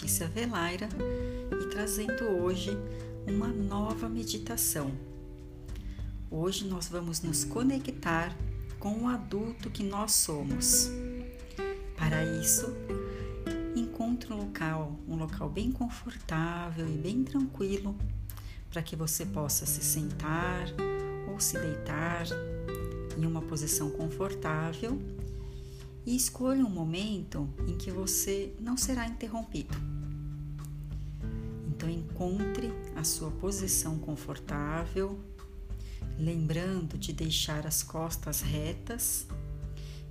Letícia Velaira e trazendo hoje uma nova meditação. Hoje nós vamos nos conectar com o adulto que nós somos. Para isso, encontre um local, um local bem confortável e bem tranquilo para que você possa se sentar ou se deitar em uma posição confortável e escolha um momento em que você não será interrompido. Então, encontre a sua posição confortável, lembrando de deixar as costas retas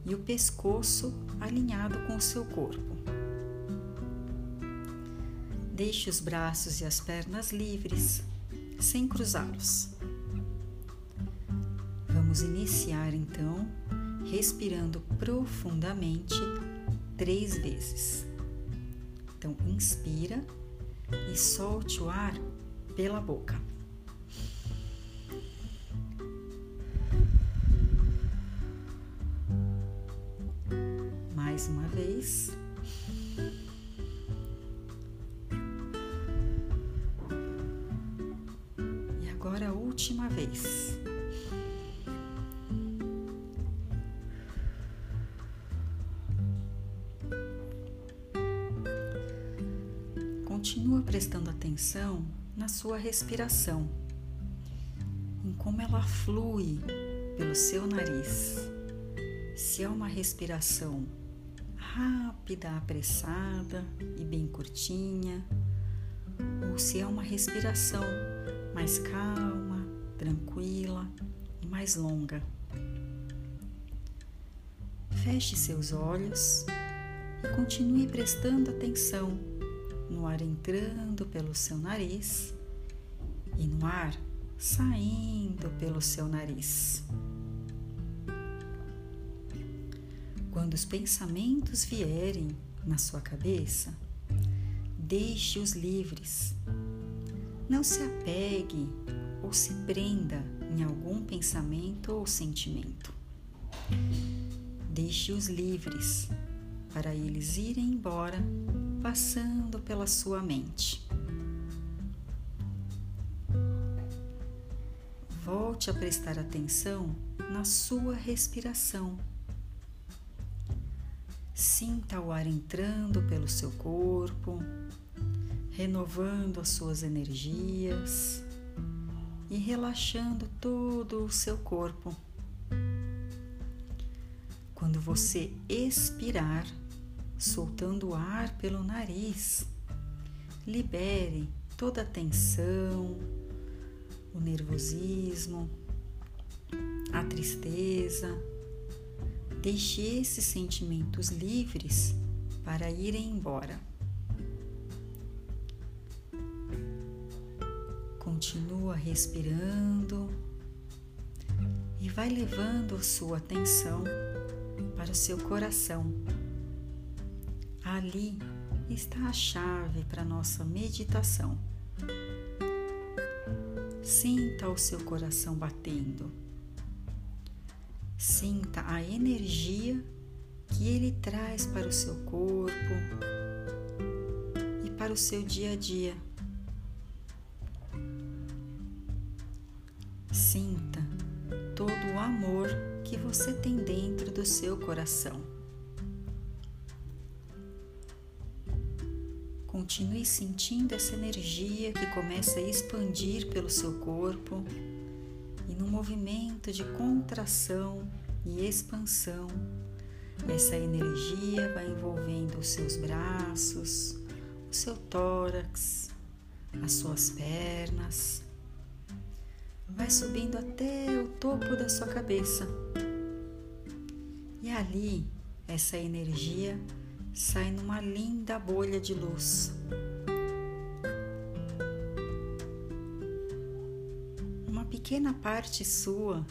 e o pescoço alinhado com o seu corpo. Deixe os braços e as pernas livres, sem cruzá-los. Vamos iniciar então respirando profundamente três vezes. Então, inspira e solte o ar pela boca. Mais uma vez. E agora a última vez. Continua prestando atenção na sua respiração, em como ela flui pelo seu nariz. Se é uma respiração rápida, apressada e bem curtinha, ou se é uma respiração mais calma, tranquila e mais longa. Feche seus olhos e continue prestando atenção no ar entrando pelo seu nariz e no ar saindo pelo seu nariz. Quando os pensamentos vierem na sua cabeça, deixe-os livres. Não se apegue ou se prenda em algum pensamento ou sentimento. Deixe-os livres para eles irem embora passando pela sua mente. Volte a prestar atenção na sua respiração. Sinta o ar entrando pelo seu corpo, renovando as suas energias e relaxando todo o seu corpo. Quando você expirar, soltando o ar pelo nariz. Libere toda a tensão, o nervosismo, a tristeza. Deixe esses sentimentos livres para irem embora. Continua respirando e vai levando sua atenção para o seu coração. Ali está a chave para nossa meditação. Sinta o seu coração batendo. Sinta a energia que ele traz para o seu corpo e para o seu dia a dia. Sinta todo o amor que você tem dentro do seu coração. Continue sentindo essa energia que começa a expandir pelo seu corpo e no movimento de contração e expansão, essa energia vai envolvendo os seus braços, o seu tórax, as suas pernas, vai subindo até o topo da sua cabeça. E ali, essa energia sai numa linda bolha de luz. Uma pequena parte sua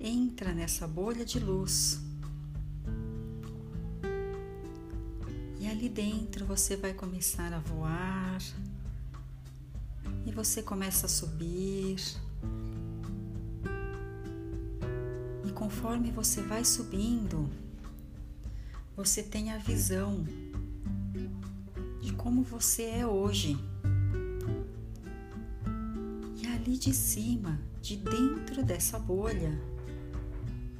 entra nessa bolha de luz. E ali dentro você vai começar a voar. E você começa a subir. E conforme você vai subindo, você tem a visão como você é hoje. E ali de cima, de dentro dessa bolha,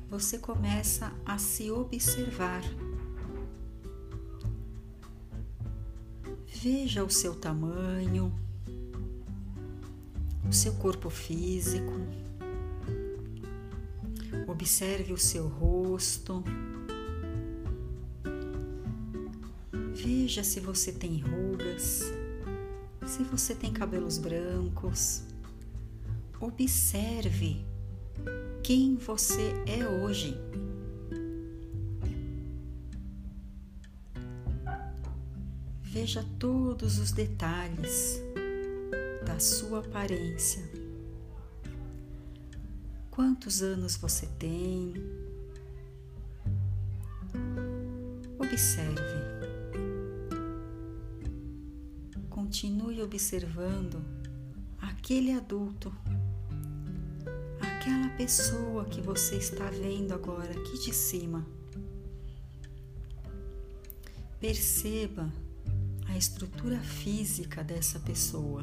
você começa a se observar. Veja o seu tamanho, o seu corpo físico, observe o seu rosto. Veja se você tem rugas, se você tem cabelos brancos. Observe quem você é hoje. Veja todos os detalhes da sua aparência. Quantos anos você tem? Observe. Continue observando aquele adulto aquela pessoa que você está vendo agora aqui de cima. Perceba a estrutura física dessa pessoa.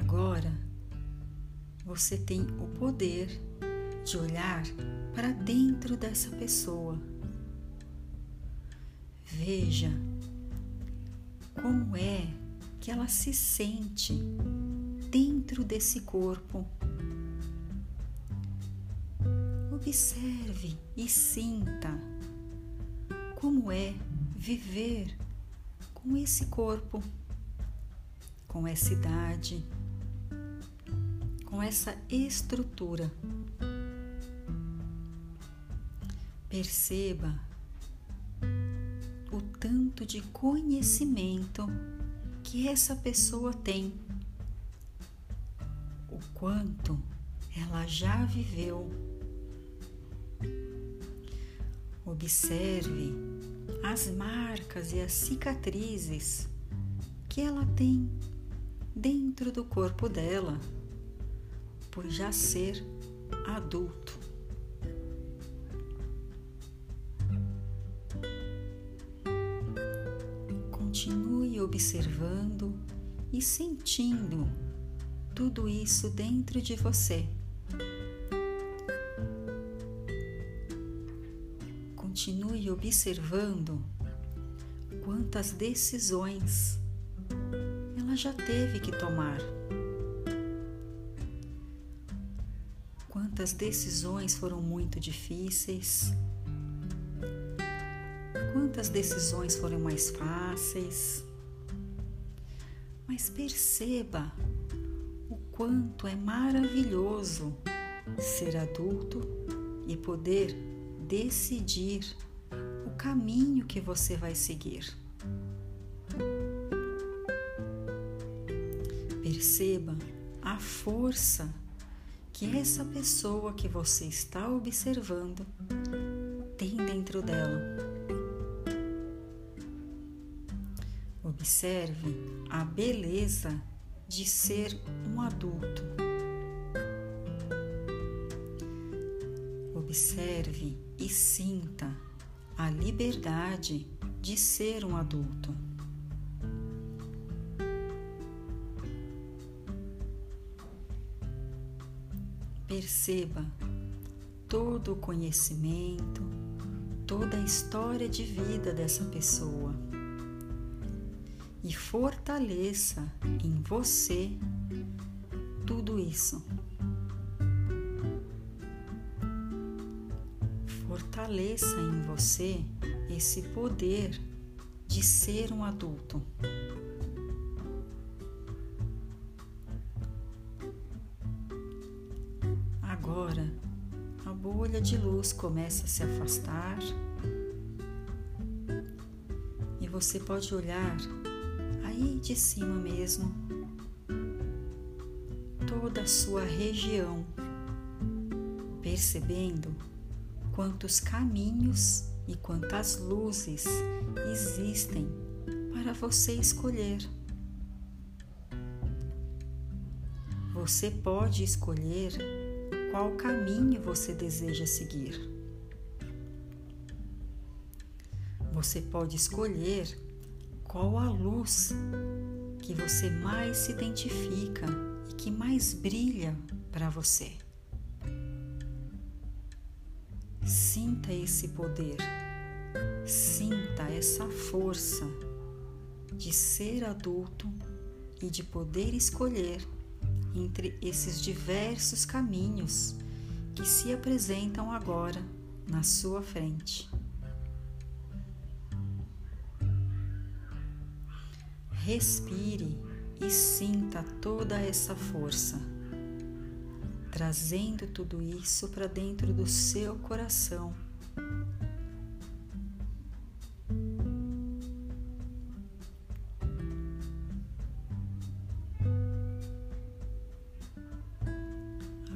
Agora você tem o poder de olhar para dentro dessa pessoa. Veja como é que ela se sente dentro desse corpo. Observe e sinta como é viver com esse corpo, com essa idade, com essa estrutura. Perceba tanto de conhecimento que essa pessoa tem, o quanto ela já viveu. Observe as marcas e as cicatrizes que ela tem dentro do corpo dela, por já ser adulto. Observando e sentindo tudo isso dentro de você. Continue observando quantas decisões ela já teve que tomar. Quantas decisões foram muito difíceis Quantas decisões foram mais fáceis? Mas perceba o quanto é maravilhoso ser adulto e poder decidir o caminho que você vai seguir. Perceba a força que essa pessoa que você está observando tem dentro dela. Observe a beleza de ser um adulto. Observe e sinta a liberdade de ser um adulto. Perceba todo o conhecimento, toda a história de vida dessa pessoa e fortaleça em você tudo isso. Fortaleça em você esse poder de ser um adulto. Agora, a bolha de luz começa a se afastar e você pode olhar aí de cima mesmo, toda a sua região, percebendo quantos caminhos e quantas luzes existem para você escolher. Você pode escolher qual caminho você deseja seguir. você pode escolher qual a luz que você mais se identifica e que mais brilha para você. Sinta esse poder, sinta essa força de ser adulto e de poder escolher entre esses diversos caminhos que se apresentam agora na sua frente. Respire e sinta toda essa força, trazendo tudo isso para dentro do seu coração.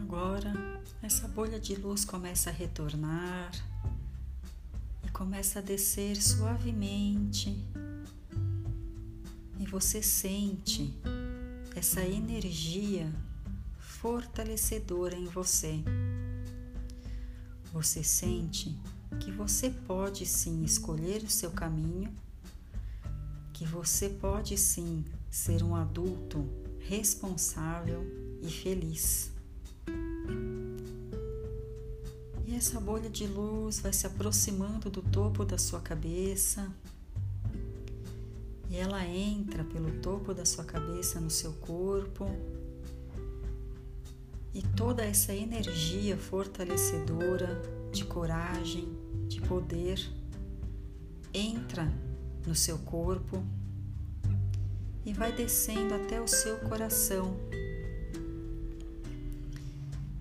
Agora, essa bolha de luz começa a retornar e começa a descer suavemente e você sente essa energia fortalecedora em você. Você sente que você pode sim escolher o seu caminho, que você pode sim ser um adulto responsável e feliz. E essa bolha de luz vai se aproximando do topo da sua cabeça e ela entra pelo topo da sua cabeça no seu corpo. E toda essa energia fortalecedora de coragem, de poder, entra no seu corpo e vai descendo até o seu coração.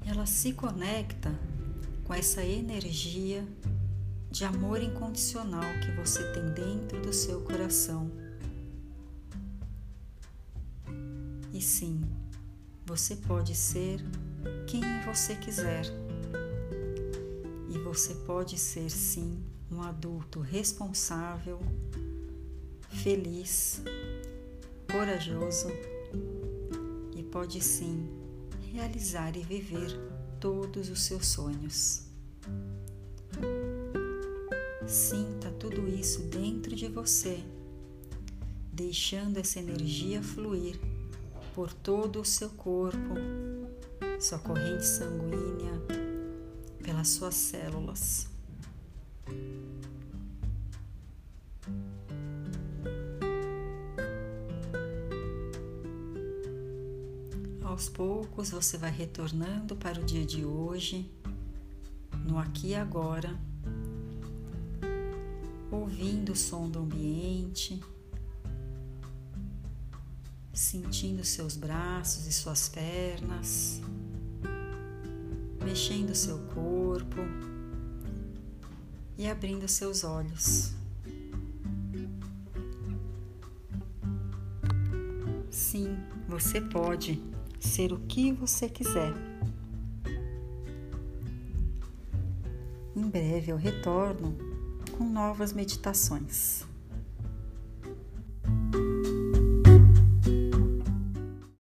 Ela se conecta com essa energia de amor incondicional que você tem dentro do seu coração. Sim, você pode ser quem você quiser. E você pode ser sim um adulto responsável, feliz, corajoso e pode sim realizar e viver todos os seus sonhos. Sinta tudo isso dentro de você, deixando essa energia fluir por todo o seu corpo, sua corrente sanguínea, pelas suas células. Aos poucos você vai retornando para o dia de hoje, no aqui e agora, ouvindo o som do ambiente sentindo seus braços e suas pernas, mexendo seu corpo e abrindo seus olhos. Sim, você pode ser o que você quiser. Em breve eu retorno com novas meditações.